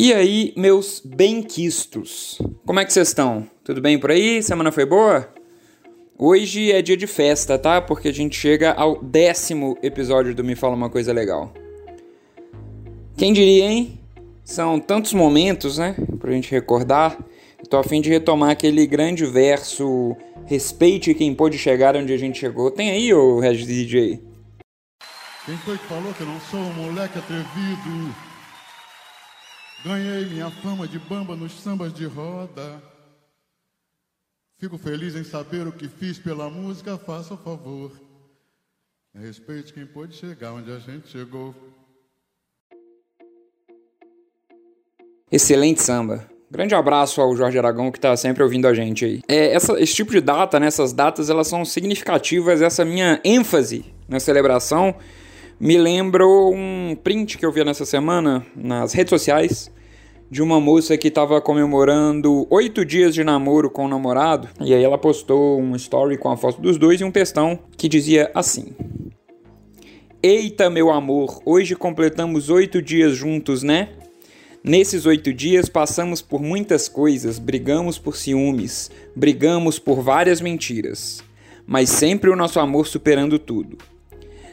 E aí, meus benquistos? Como é que vocês estão? Tudo bem por aí? Semana foi boa? Hoje é dia de festa, tá? Porque a gente chega ao décimo episódio do Me Fala Uma Coisa Legal. Quem diria, hein? São tantos momentos, né? Pra gente recordar. Tô a fim de retomar aquele grande verso Respeite quem pôde chegar onde a gente chegou. Tem aí, ô Regis DJ? Quem foi que falou que eu não sou um moleque atrevido? Ganhei minha fama de bamba nos sambas de roda. Fico feliz em saber o que fiz pela música, faça o favor. Respeite quem pôde chegar onde a gente chegou. Excelente samba. Grande abraço ao Jorge Aragão que está sempre ouvindo a gente aí. É, essa, esse tipo de data, né, essas datas, elas são significativas. Essa minha ênfase na celebração me lembrou um print que eu vi nessa semana nas redes sociais de uma moça que estava comemorando oito dias de namoro com o namorado. E aí ela postou um story com a foto dos dois e um textão que dizia assim: Eita, meu amor, hoje completamos oito dias juntos, né? Nesses oito dias passamos por muitas coisas, brigamos por ciúmes, brigamos por várias mentiras, mas sempre o nosso amor superando tudo.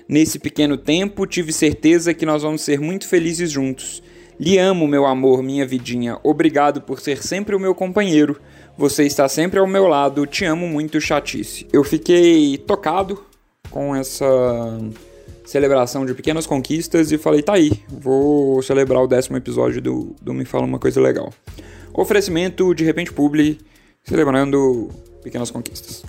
Nesse pequeno tempo, tive certeza que nós vamos ser muito felizes juntos. Lhe amo, meu amor, minha vidinha. Obrigado por ser sempre o meu companheiro. Você está sempre ao meu lado. Te amo muito, chatice. Eu fiquei tocado com essa celebração de pequenas conquistas e falei: tá aí, vou celebrar o décimo episódio do, do Me Fala Uma Coisa Legal. Oferecimento de repente publi, celebrando pequenas conquistas.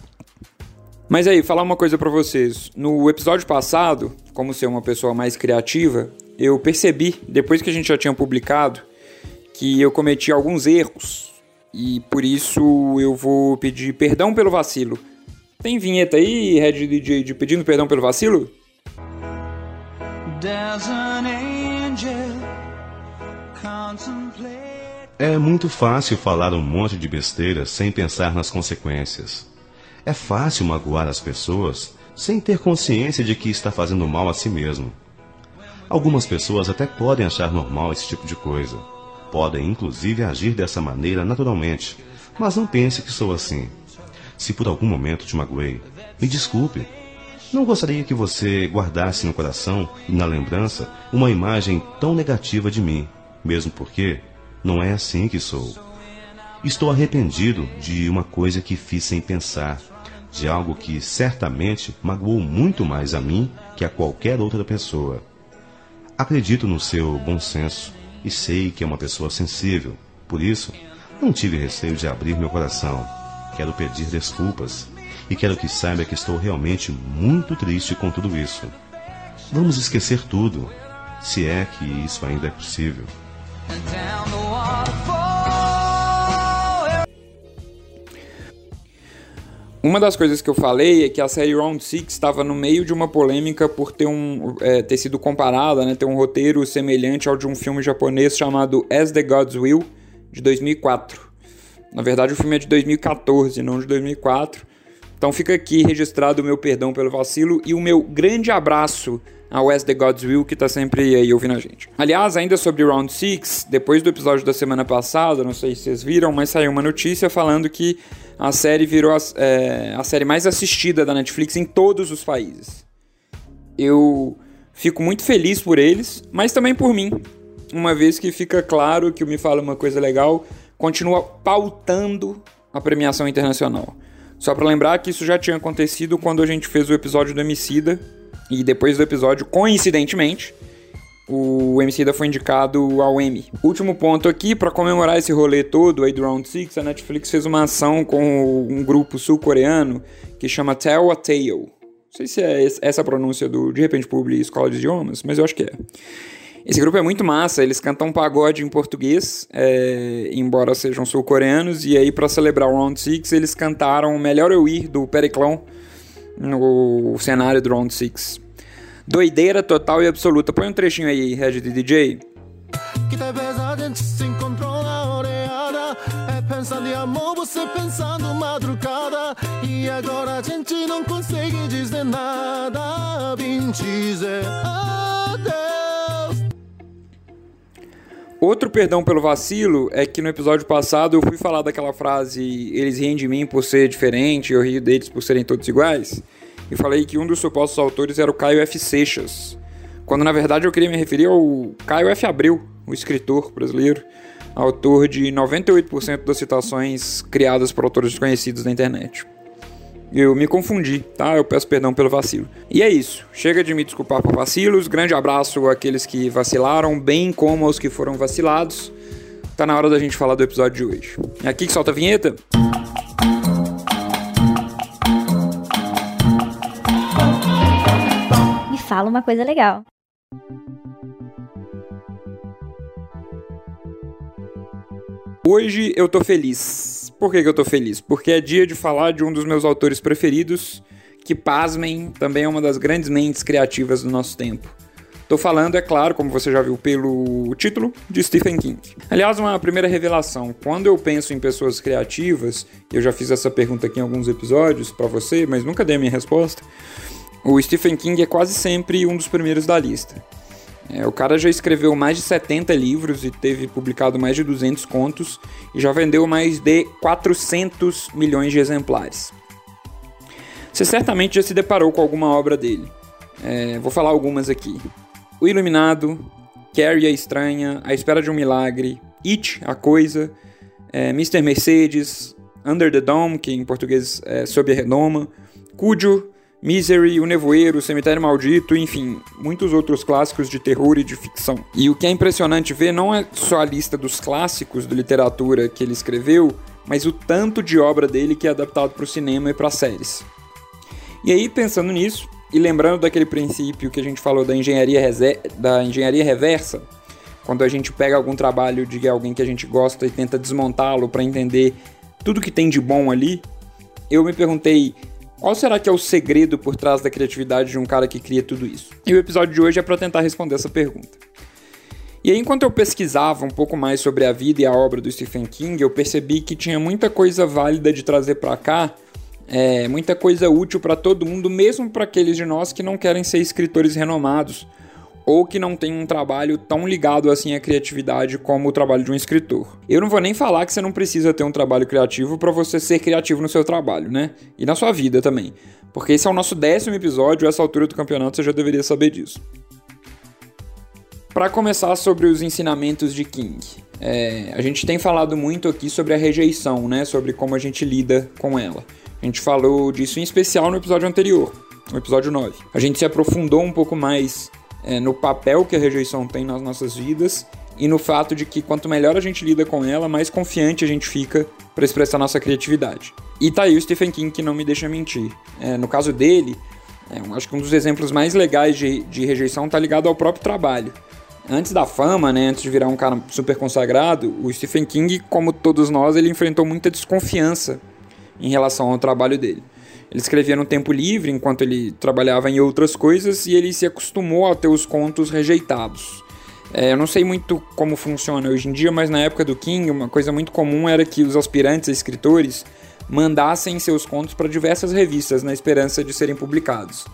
Mas aí, falar uma coisa para vocês. No episódio passado, como ser uma pessoa mais criativa, eu percebi, depois que a gente já tinha publicado, que eu cometi alguns erros. E por isso eu vou pedir perdão pelo vacilo. Tem vinheta aí, Red DJ, de pedindo perdão pelo vacilo? É muito fácil falar um monte de besteira sem pensar nas consequências. É fácil magoar as pessoas sem ter consciência de que está fazendo mal a si mesmo. Algumas pessoas até podem achar normal esse tipo de coisa. Podem inclusive agir dessa maneira naturalmente, mas não pense que sou assim. Se por algum momento te magoei, me desculpe. Não gostaria que você guardasse no coração e na lembrança uma imagem tão negativa de mim, mesmo porque não é assim que sou. Estou arrependido de uma coisa que fiz sem pensar de algo que certamente magoou muito mais a mim que a qualquer outra pessoa. Acredito no seu bom senso e sei que é uma pessoa sensível, por isso não tive receio de abrir meu coração. Quero pedir desculpas e quero que saiba que estou realmente muito triste com tudo isso. Vamos esquecer tudo, se é que isso ainda é possível. Uma das coisas que eu falei é que a série Round Six estava no meio de uma polêmica por ter, um, é, ter sido comparada, né, ter um roteiro semelhante ao de um filme japonês chamado As the Gods Will, de 2004. Na verdade, o filme é de 2014, não de 2004. Então fica aqui registrado o meu perdão pelo vacilo e o meu grande abraço ao As the Gods Will, que tá sempre aí ouvindo a gente. Aliás, ainda sobre Round 6, depois do episódio da semana passada, não sei se vocês viram, mas saiu uma notícia falando que a série virou a, é, a série mais assistida da Netflix em todos os países. Eu fico muito feliz por eles, mas também por mim, uma vez que fica claro que o Me Fala Uma Coisa Legal continua pautando a premiação internacional. Só para lembrar que isso já tinha acontecido quando a gente fez o episódio do Emicida, e depois do episódio, coincidentemente, o Emicida foi indicado ao Emmy. Último ponto aqui, para comemorar esse rolê todo aí do Round 6, a Netflix fez uma ação com um grupo sul-coreano que chama Tell a Tale. Não sei se é essa a pronúncia do De Repente Publi Escola de Idiomas, mas eu acho que é. Esse grupo é muito massa, eles cantam pagode em português, é, embora sejam sul-coreanos, e aí para celebrar o Round 6 eles cantaram Melhor Eu Ir, do Periclão, no cenário do Round 6. Doideira total e absoluta. Põe um trechinho aí, Red DJ. Que a gente se encontrou na oreada É pensando em amor, você pensando madrugada E agora a gente não consegue dizer nada Vim dizer adeus Outro perdão pelo vacilo é que no episódio passado eu fui falar daquela frase eles riem de mim por ser diferente, eu rio deles por serem todos iguais. E falei que um dos supostos autores era o Caio F. Seixas, quando na verdade eu queria me referir ao Caio F. Abreu, o escritor brasileiro, autor de 98% das citações criadas por autores desconhecidos na internet. Eu me confundi, tá? Eu peço perdão pelo vacilo. E é isso. Chega de me desculpar por vacilos. Grande abraço àqueles que vacilaram, bem como aos que foram vacilados. Tá na hora da gente falar do episódio de hoje. É aqui que solta a vinheta. Me fala uma coisa legal. Hoje eu tô feliz. Por que, que eu tô feliz? Porque é dia de falar de um dos meus autores preferidos, que, pasmem, também é uma das grandes mentes criativas do nosso tempo. Tô falando, é claro, como você já viu pelo título, de Stephen King. Aliás, uma primeira revelação: quando eu penso em pessoas criativas, eu já fiz essa pergunta aqui em alguns episódios para você, mas nunca dei a minha resposta. O Stephen King é quase sempre um dos primeiros da lista. É, o cara já escreveu mais de 70 livros e teve publicado mais de 200 contos e já vendeu mais de 400 milhões de exemplares. Você certamente já se deparou com alguma obra dele. É, vou falar algumas aqui: O Iluminado, Carrie a Estranha, A Espera de um Milagre, It, A Coisa, é, Mr. Mercedes, Under the Dome, que em português é Sob a Redoma, Cujo, Misery, O Nevoeiro, Cemitério Maldito, enfim, muitos outros clássicos de terror e de ficção. E o que é impressionante ver não é só a lista dos clássicos de literatura que ele escreveu, mas o tanto de obra dele que é adaptado para o cinema e para séries. E aí, pensando nisso, e lembrando daquele princípio que a gente falou da engenharia, da engenharia reversa, quando a gente pega algum trabalho de alguém que a gente gosta e tenta desmontá-lo para entender tudo que tem de bom ali, eu me perguntei qual será que é o segredo por trás da criatividade de um cara que cria tudo isso? E o episódio de hoje é para tentar responder essa pergunta. E aí, enquanto eu pesquisava um pouco mais sobre a vida e a obra do Stephen King, eu percebi que tinha muita coisa válida de trazer para cá, é, muita coisa útil para todo mundo, mesmo para aqueles de nós que não querem ser escritores renomados ou que não tem um trabalho tão ligado assim à criatividade como o trabalho de um escritor. Eu não vou nem falar que você não precisa ter um trabalho criativo para você ser criativo no seu trabalho, né? E na sua vida também. Porque esse é o nosso décimo episódio, essa altura do campeonato você já deveria saber disso. Para começar sobre os ensinamentos de King, é, a gente tem falado muito aqui sobre a rejeição, né? Sobre como a gente lida com ela. A gente falou disso em especial no episódio anterior, no episódio 9. A gente se aprofundou um pouco mais é, no papel que a rejeição tem nas nossas vidas e no fato de que quanto melhor a gente lida com ela, mais confiante a gente fica para expressar nossa criatividade. E tá aí o Stephen King que não me deixa mentir. É, no caso dele, é, acho que um dos exemplos mais legais de, de rejeição tá ligado ao próprio trabalho. Antes da fama, né, antes de virar um cara super consagrado, o Stephen King, como todos nós, ele enfrentou muita desconfiança em relação ao trabalho dele. Ele escrevia no tempo livre, enquanto ele trabalhava em outras coisas, e ele se acostumou a ter os contos rejeitados. É, eu não sei muito como funciona hoje em dia, mas na época do King, uma coisa muito comum era que os aspirantes a escritores mandassem seus contos para diversas revistas na esperança de serem publicados.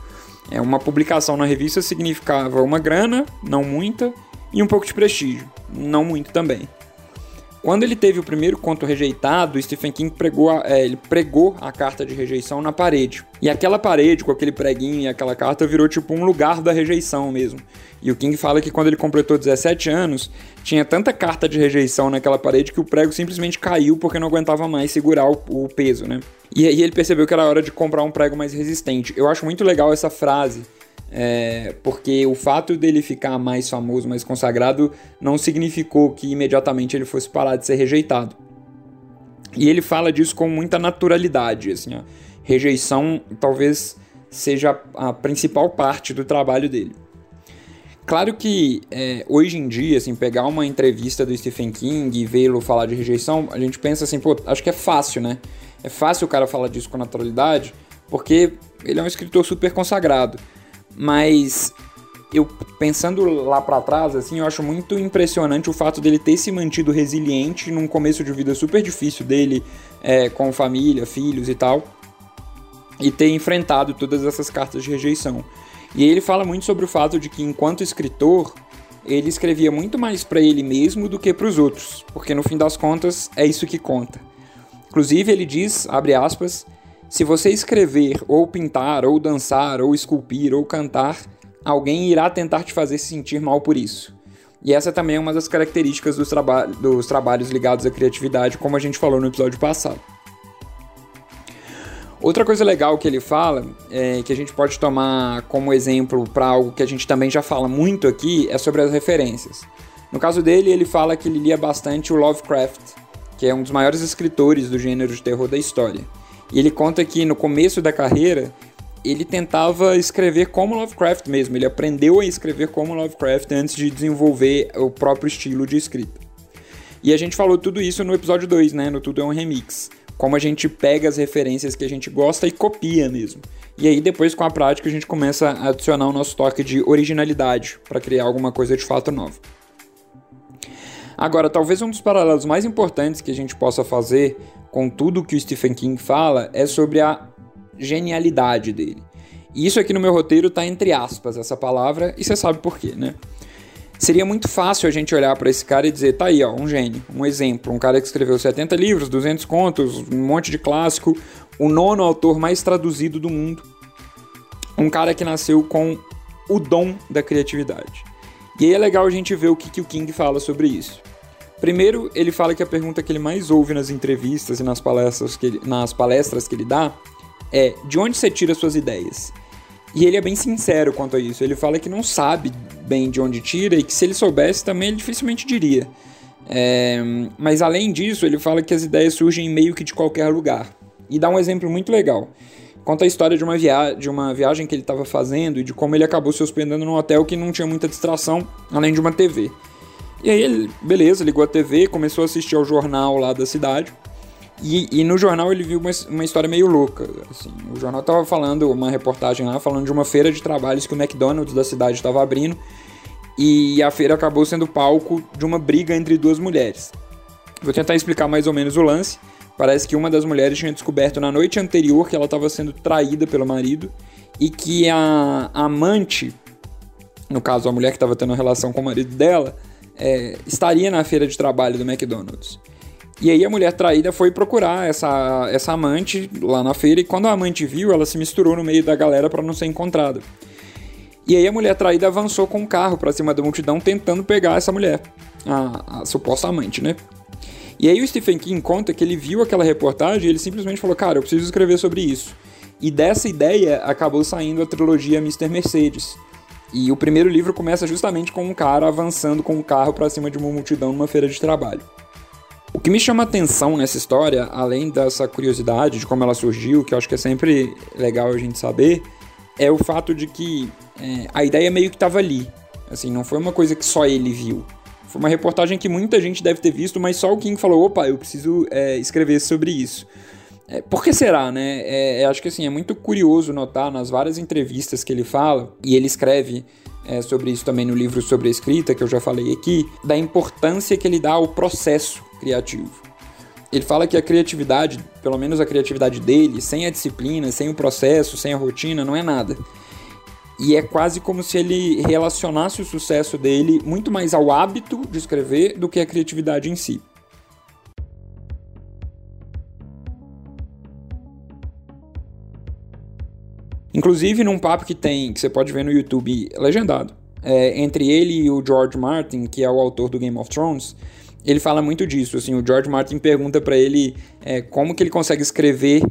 É, uma publicação na revista significava uma grana, não muita, e um pouco de prestígio, não muito também. Quando ele teve o primeiro conto rejeitado, Stephen King pregou a, é, ele pregou a carta de rejeição na parede. E aquela parede, com aquele preguinho e aquela carta, virou tipo um lugar da rejeição mesmo. E o King fala que quando ele completou 17 anos, tinha tanta carta de rejeição naquela parede que o prego simplesmente caiu porque não aguentava mais segurar o, o peso, né? E aí ele percebeu que era hora de comprar um prego mais resistente. Eu acho muito legal essa frase é, porque o fato dele ficar mais famoso, mais consagrado, não significou que imediatamente ele fosse parar de ser rejeitado. E ele fala disso com muita naturalidade, assim, ó. Rejeição talvez seja a principal parte do trabalho dele. Claro que é, hoje em dia, assim, pegar uma entrevista do Stephen King e vê-lo falar de rejeição, a gente pensa assim, pô, acho que é fácil, né? É fácil o cara falar disso com naturalidade, porque ele é um escritor super consagrado. Mas eu pensando lá para trás, assim, eu acho muito impressionante o fato dele ter se mantido resiliente num começo de vida super difícil dele, é, com família, filhos e tal, e ter enfrentado todas essas cartas de rejeição. E ele fala muito sobre o fato de que, enquanto escritor, ele escrevia muito mais para ele mesmo do que para os outros, porque no fim das contas é isso que conta. Inclusive ele diz, abre aspas, se você escrever ou pintar ou dançar ou esculpir ou cantar, alguém irá tentar te fazer se sentir mal por isso. E essa também é uma das características dos, traba dos trabalhos ligados à criatividade, como a gente falou no episódio passado. Outra coisa legal que ele fala, é, que a gente pode tomar como exemplo para algo que a gente também já fala muito aqui, é sobre as referências. No caso dele, ele fala que ele lia bastante o Lovecraft, que é um dos maiores escritores do gênero de terror da história. E ele conta que no começo da carreira, ele tentava escrever como Lovecraft mesmo, ele aprendeu a escrever como Lovecraft antes de desenvolver o próprio estilo de escrita. E a gente falou tudo isso no episódio 2, né, no Tudo é um Remix como a gente pega as referências que a gente gosta e copia mesmo. E aí depois com a prática a gente começa a adicionar o nosso toque de originalidade para criar alguma coisa de fato nova. Agora, talvez um dos paralelos mais importantes que a gente possa fazer com tudo que o Stephen King fala é sobre a genialidade dele. E isso aqui no meu roteiro está entre aspas essa palavra e você sabe por quê, né? Seria muito fácil a gente olhar para esse cara e dizer, tá aí, ó, um gênio, um exemplo, um cara que escreveu 70 livros, 200 contos, um monte de clássico, o nono autor mais traduzido do mundo. Um cara que nasceu com o dom da criatividade. E aí é legal a gente ver o que, que o King fala sobre isso. Primeiro, ele fala que a pergunta que ele mais ouve nas entrevistas e nas palestras que ele, nas palestras que ele dá é: de onde você tira suas ideias? E ele é bem sincero quanto a isso. Ele fala que não sabe bem de onde tira e que se ele soubesse também ele dificilmente diria. É, mas além disso, ele fala que as ideias surgem meio que de qualquer lugar. E dá um exemplo muito legal. Conta a história de uma, via de uma viagem que ele estava fazendo e de como ele acabou se hospedando num hotel que não tinha muita distração, além de uma TV. E aí ele, beleza, ligou a TV, começou a assistir ao jornal lá da cidade. E, e, no jornal ele viu uma, uma história meio louca. Assim. O jornal estava falando, uma reportagem lá, falando de uma feira de trabalhos que o McDonald's da cidade estava abrindo. E a feira acabou sendo palco de uma briga entre duas mulheres. Vou tentar explicar mais ou menos o lance. Parece que uma das mulheres tinha descoberto na noite anterior que ela estava sendo traída pelo marido e que a, a amante, no caso a mulher que estava tendo relação com o marido dela, é, estaria na feira de trabalho do McDonald's. E aí a mulher traída foi procurar essa, essa amante lá na feira e quando a amante viu, ela se misturou no meio da galera para não ser encontrada. E aí a mulher traída avançou com o carro para cima da multidão tentando pegar essa mulher, a, a, suposta amante, né? E aí o Stephen King conta que ele viu aquela reportagem e ele simplesmente falou: "Cara, eu preciso escrever sobre isso". E dessa ideia acabou saindo a trilogia Mr. Mercedes. E o primeiro livro começa justamente com um cara avançando com o carro para cima de uma multidão numa feira de trabalho. O que me chama atenção nessa história, além dessa curiosidade de como ela surgiu, que eu acho que é sempre legal a gente saber, é o fato de que é, a ideia meio que estava ali. Assim, não foi uma coisa que só ele viu. Foi uma reportagem que muita gente deve ter visto, mas só o King falou: opa, eu preciso é, escrever sobre isso. É, por que será, né? É, acho que assim, é muito curioso notar nas várias entrevistas que ele fala, e ele escreve é, sobre isso também no livro sobre a escrita, que eu já falei aqui, da importância que ele dá ao processo criativo. Ele fala que a criatividade, pelo menos a criatividade dele, sem a disciplina, sem o processo, sem a rotina, não é nada. E é quase como se ele relacionasse o sucesso dele muito mais ao hábito de escrever do que à criatividade em si. Inclusive, num papo que tem, que você pode ver no YouTube legendado, é, entre ele e o George Martin, que é o autor do Game of Thrones, ele fala muito disso. Assim, o George Martin pergunta para ele é, como que ele consegue escrever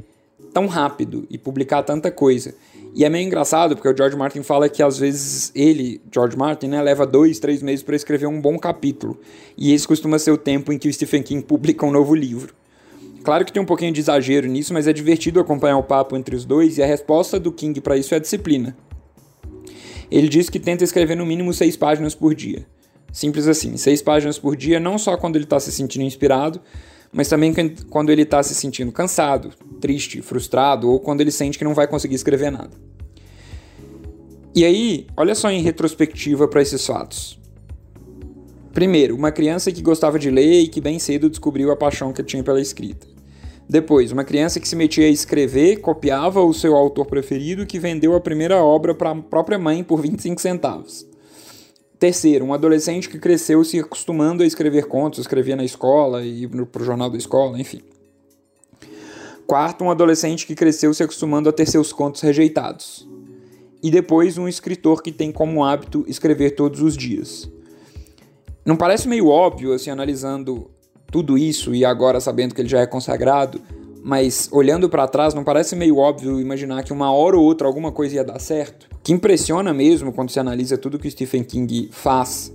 tão rápido e publicar tanta coisa. E é meio engraçado, porque o George Martin fala que às vezes ele, George Martin, né, leva dois, três meses para escrever um bom capítulo. E esse costuma ser o tempo em que o Stephen King publica um novo livro. Claro que tem um pouquinho de exagero nisso, mas é divertido acompanhar o papo entre os dois e a resposta do King para isso é a disciplina. Ele diz que tenta escrever no mínimo seis páginas por dia. Simples assim, seis páginas por dia, não só quando ele está se sentindo inspirado, mas também quando ele está se sentindo cansado, triste, frustrado ou quando ele sente que não vai conseguir escrever nada. E aí, olha só em retrospectiva para esses fatos. Primeiro, uma criança que gostava de ler e que bem cedo descobriu a paixão que tinha pela escrita. Depois, uma criança que se metia a escrever, copiava o seu autor preferido que vendeu a primeira obra para a própria mãe por 25 centavos. Terceiro, um adolescente que cresceu se acostumando a escrever contos, escrevia na escola e para o jornal da escola, enfim. Quarto, um adolescente que cresceu se acostumando a ter seus contos rejeitados. E depois, um escritor que tem como hábito escrever todos os dias. Não parece meio óbvio, assim, analisando tudo isso e agora sabendo que ele já é consagrado, mas olhando para trás, não parece meio óbvio imaginar que uma hora ou outra alguma coisa ia dar certo? O que impressiona mesmo quando se analisa tudo que Stephen King faz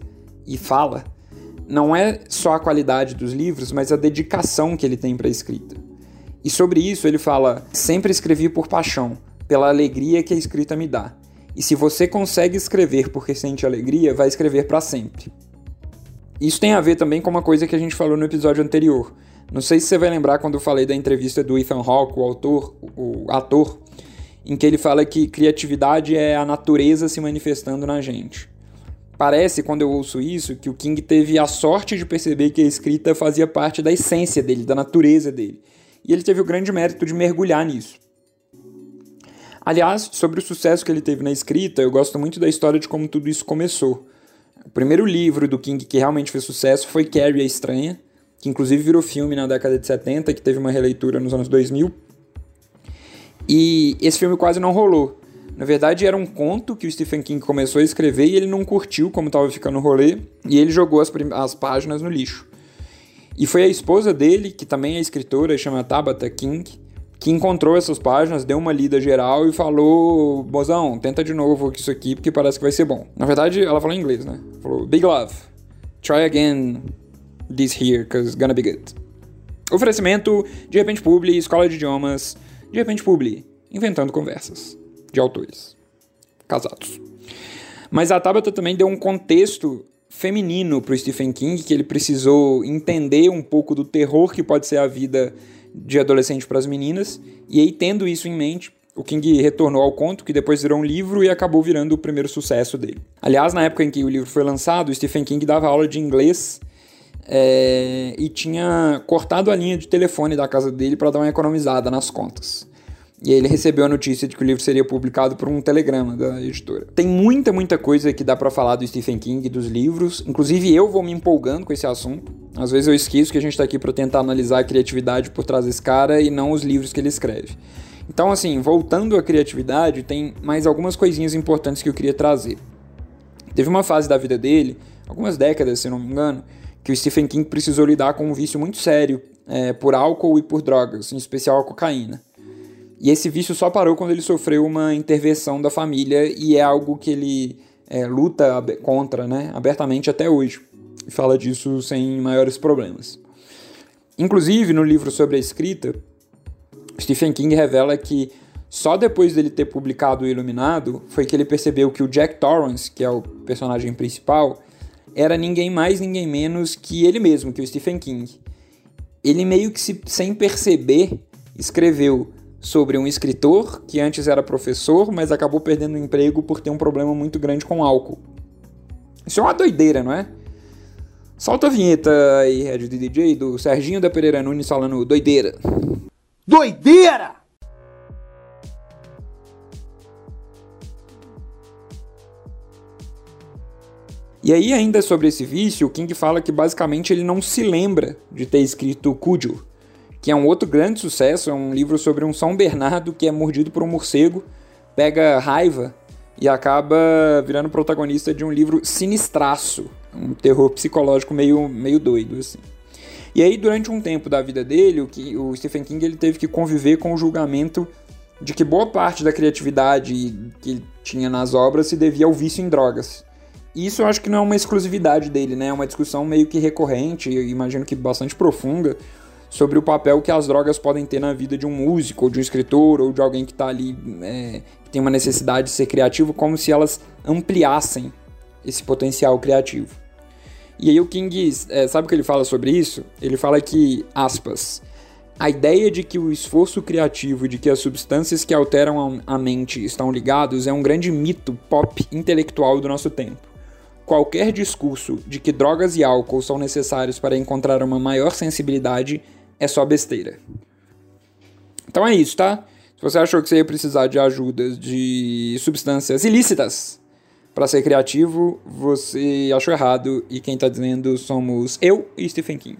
e fala, não é só a qualidade dos livros, mas a dedicação que ele tem para a escrita. E sobre isso ele fala: sempre escrevi por paixão, pela alegria que a escrita me dá. E se você consegue escrever porque sente alegria, vai escrever para sempre. Isso tem a ver também com uma coisa que a gente falou no episódio anterior não sei se você vai lembrar quando eu falei da entrevista do Ethan Hawke, o autor, o ator, em que ele fala que criatividade é a natureza se manifestando na gente. Parece, quando eu ouço isso, que o King teve a sorte de perceber que a escrita fazia parte da essência dele, da natureza dele. E ele teve o grande mérito de mergulhar nisso. Aliás, sobre o sucesso que ele teve na escrita, eu gosto muito da história de como tudo isso começou. O primeiro livro do King que realmente fez sucesso foi Carrie a Estranha, que inclusive virou filme na década de 70, que teve uma releitura nos anos 2000. E esse filme quase não rolou. Na verdade, era um conto que o Stephen King começou a escrever e ele não curtiu como estava ficando o rolê, e ele jogou as, as páginas no lixo. E foi a esposa dele, que também é escritora, chama Tabitha King, que encontrou essas páginas, deu uma lida geral e falou: Bozão, tenta de novo isso aqui porque parece que vai ser bom. Na verdade, ela falou em inglês, né? Falou: Big love, try again, this here, cause gonna be good. Oferecimento de repente publi, escola de idiomas, de repente publi, inventando conversas de autores casados. Mas a Tabata também deu um contexto feminino para o Stephen King, que ele precisou entender um pouco do terror que pode ser a vida de adolescente para as meninas, e aí tendo isso em mente, o King retornou ao conto, que depois virou um livro e acabou virando o primeiro sucesso dele. Aliás, na época em que o livro foi lançado, Stephen King dava aula de inglês é, e tinha cortado a linha de telefone da casa dele para dar uma economizada nas contas. E ele recebeu a notícia de que o livro seria publicado por um telegrama da editora. Tem muita, muita coisa que dá para falar do Stephen King e dos livros. Inclusive eu vou me empolgando com esse assunto. Às vezes eu esqueço que a gente está aqui para tentar analisar a criatividade por trás desse cara e não os livros que ele escreve. Então, assim, voltando à criatividade, tem mais algumas coisinhas importantes que eu queria trazer. Teve uma fase da vida dele, algumas décadas, se não me engano, que o Stephen King precisou lidar com um vício muito sério é, por álcool e por drogas, em especial a cocaína. E esse vício só parou quando ele sofreu uma intervenção da família e é algo que ele é, luta contra né, abertamente até hoje. E fala disso sem maiores problemas. Inclusive, no livro sobre a escrita, Stephen King revela que só depois dele ter publicado O Iluminado foi que ele percebeu que o Jack Torrance, que é o personagem principal, era ninguém mais, ninguém menos que ele mesmo, que o Stephen King. Ele meio que se, sem perceber escreveu sobre um escritor que antes era professor, mas acabou perdendo o emprego por ter um problema muito grande com álcool. Isso é uma doideira, não é? Solta a vinheta aí, Red DJ, do Serginho da Pereira Nunes falando doideira. Doideira! E aí, ainda sobre esse vício, o King fala que basicamente ele não se lembra de ter escrito Cudjo, que é um outro grande sucesso, é um livro sobre um São Bernardo que é mordido por um morcego, pega raiva e acaba virando protagonista de um livro sinistraço, um terror psicológico meio, meio doido, assim. E aí, durante um tempo da vida dele, o, que, o Stephen King ele teve que conviver com o julgamento de que boa parte da criatividade que tinha nas obras se devia ao vício em drogas isso eu acho que não é uma exclusividade dele, né? É uma discussão meio que recorrente, imagino que bastante profunda, sobre o papel que as drogas podem ter na vida de um músico, ou de um escritor, ou de alguém que está ali, é, que tem uma necessidade de ser criativo, como se elas ampliassem esse potencial criativo. E aí o King, é, sabe o que ele fala sobre isso? Ele fala que, aspas, a ideia de que o esforço criativo e de que as substâncias que alteram a mente estão ligados é um grande mito pop intelectual do nosso tempo. Qualquer discurso de que drogas e álcool são necessários para encontrar uma maior sensibilidade é só besteira. Então é isso, tá? Se você achou que você ia precisar de ajuda de substâncias ilícitas, Para ser criativo, você achou errado e quem está dizendo somos eu e Stephen King.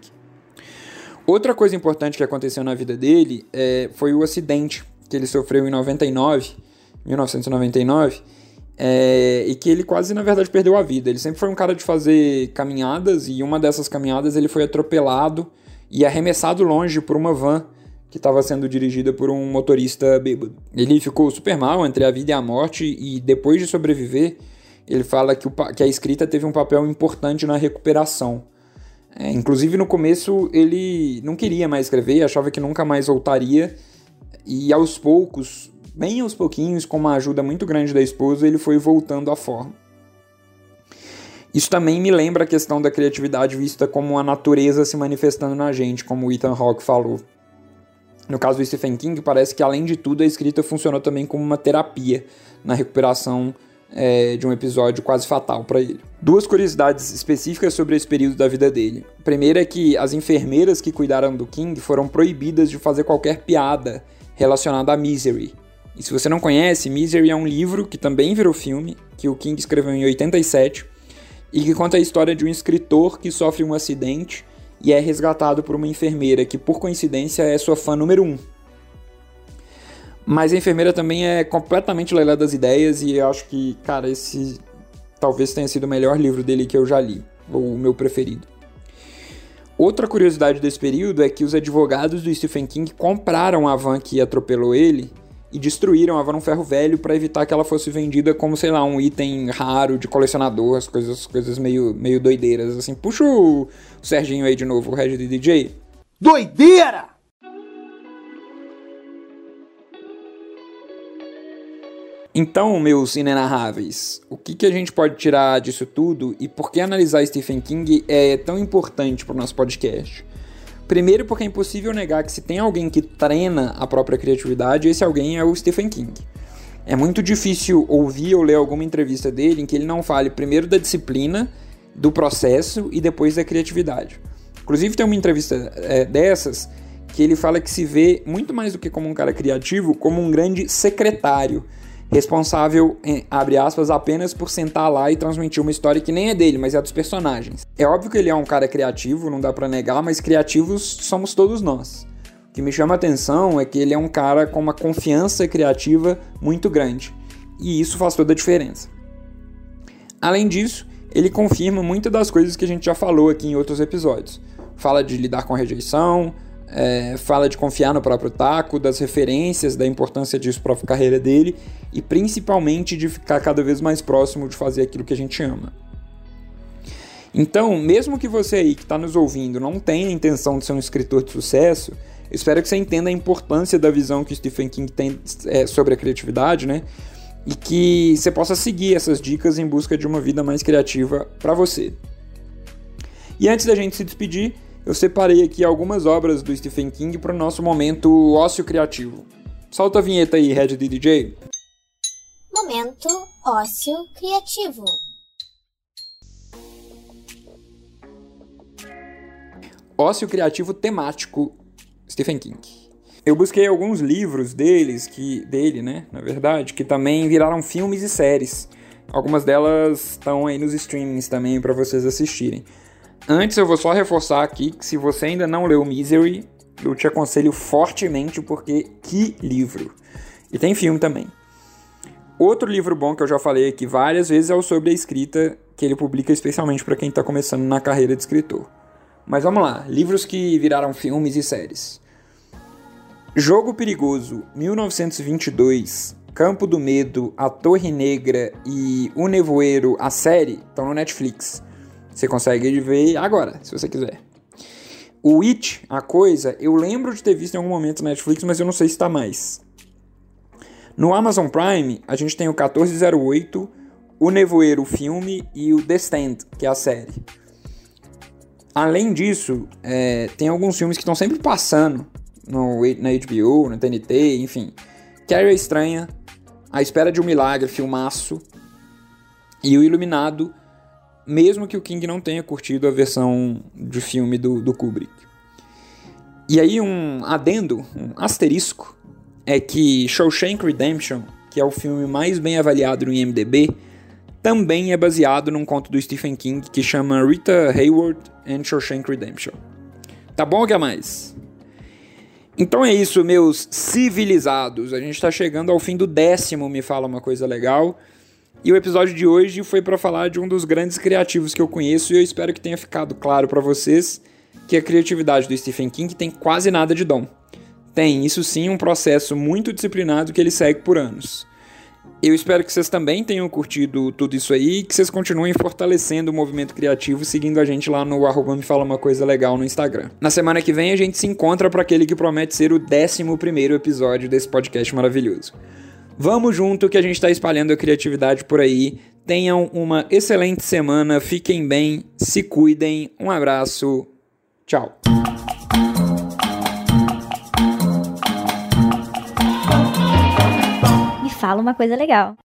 Outra coisa importante que aconteceu na vida dele é, foi o acidente que ele sofreu em 99, 1999, é, e que ele quase, na verdade, perdeu a vida. Ele sempre foi um cara de fazer caminhadas, e uma dessas caminhadas ele foi atropelado e arremessado longe por uma van que estava sendo dirigida por um motorista bêbado. Ele ficou super mal entre a vida e a morte, e depois de sobreviver, ele fala que, o, que a escrita teve um papel importante na recuperação. É, inclusive no começo ele não queria mais escrever, achava que nunca mais voltaria, e aos poucos, bem aos pouquinhos, com uma ajuda muito grande da esposa, ele foi voltando à forma. Isso também me lembra a questão da criatividade vista como a natureza se manifestando na gente, como o Ethan Hawke falou. No caso do Stephen King, parece que além de tudo a escrita funcionou também como uma terapia na recuperação é, de um episódio quase fatal para ele. Duas curiosidades específicas sobre esse período da vida dele. A primeira é que as enfermeiras que cuidaram do King foram proibidas de fazer qualquer piada relacionada a Misery. E se você não conhece, Misery é um livro que também virou filme, que o King escreveu em 87, e que conta a história de um escritor que sofre um acidente e é resgatado por uma enfermeira que, por coincidência, é sua fã número um. Mas a enfermeira também é completamente leilã das ideias e eu acho que, cara, esse talvez tenha sido o melhor livro dele que eu já li, ou o meu preferido. Outra curiosidade desse período é que os advogados do Stephen King compraram a van que atropelou ele e destruíram a van num ferro velho para evitar que ela fosse vendida como, sei lá, um item raro de colecionador, as coisas, coisas meio, meio doideiras, assim. Puxa o, Serginho aí de novo, o Red DJ. Doideira! Então, meus inenarráveis, o que, que a gente pode tirar disso tudo e por que analisar Stephen King é tão importante para o nosso podcast? Primeiro, porque é impossível negar que se tem alguém que treina a própria criatividade, esse alguém é o Stephen King. É muito difícil ouvir ou ler alguma entrevista dele em que ele não fale primeiro da disciplina, do processo e depois da criatividade. Inclusive, tem uma entrevista é, dessas que ele fala que se vê muito mais do que como um cara criativo, como um grande secretário responsável, abre aspas, apenas por sentar lá e transmitir uma história que nem é dele, mas é dos personagens. É óbvio que ele é um cara criativo, não dá para negar, mas criativos somos todos nós. O que me chama a atenção é que ele é um cara com uma confiança criativa muito grande, e isso faz toda a diferença. Além disso, ele confirma muitas das coisas que a gente já falou aqui em outros episódios. Fala de lidar com rejeição, é, fala de confiar no próprio taco, das referências, da importância disso para a carreira dele e principalmente de ficar cada vez mais próximo de fazer aquilo que a gente ama. Então, mesmo que você aí que está nos ouvindo não tenha a intenção de ser um escritor de sucesso, espero que você entenda a importância da visão que Stephen King tem é, sobre a criatividade, né? E que você possa seguir essas dicas em busca de uma vida mais criativa para você. E antes da gente se despedir, eu separei aqui algumas obras do Stephen King para o nosso momento ócio criativo. Solta a vinheta aí, Red DJ. Momento ócio criativo. Ócio criativo temático Stephen King. Eu busquei alguns livros deles que dele, né, na verdade, que também viraram filmes e séries. Algumas delas estão aí nos streamings também para vocês assistirem. Antes eu vou só reforçar aqui que se você ainda não leu Misery, eu te aconselho fortemente porque que livro. E tem filme também. Outro livro bom que eu já falei aqui várias vezes é o sobre a escrita, que ele publica especialmente para quem está começando na carreira de escritor. Mas vamos lá, livros que viraram filmes e séries. Jogo Perigoso, 1922, Campo do Medo, A Torre Negra e O Nevoeiro, a série, estão no Netflix. Você consegue ver agora, se você quiser. O It, a coisa, eu lembro de ter visto em algum momento na Netflix, mas eu não sei se está mais. No Amazon Prime, a gente tem o 1408, o Nevoeiro, o filme, e o The Stand, que é a série. Além disso, é, tem alguns filmes que estão sempre passando no, na HBO, na TNT, enfim. Carrie Estranha, A Espera de um Milagre, filmaço, e o Iluminado, mesmo que o King não tenha curtido a versão de filme do, do Kubrick. E aí um adendo, um asterisco, é que Shawshank Redemption, que é o filme mais bem avaliado no IMDb, também é baseado num conto do Stephen King que chama Rita Hayward and Shawshank Redemption. Tá bom o que mais? Então é isso, meus civilizados. A gente está chegando ao fim do décimo Me Fala Uma Coisa Legal. E o episódio de hoje foi para falar de um dos grandes criativos que eu conheço e eu espero que tenha ficado claro para vocês que a criatividade do Stephen King tem quase nada de dom. Tem, isso sim, um processo muito disciplinado que ele segue por anos. Eu espero que vocês também tenham curtido tudo isso aí e que vocês continuem fortalecendo o movimento criativo seguindo a gente lá no arroba me fala uma coisa legal no Instagram. Na semana que vem a gente se encontra para aquele que promete ser o 11 primeiro episódio desse podcast maravilhoso. Vamos junto que a gente está espalhando a criatividade por aí. Tenham uma excelente semana, fiquem bem, se cuidem. Um abraço, tchau. Me fala uma coisa legal.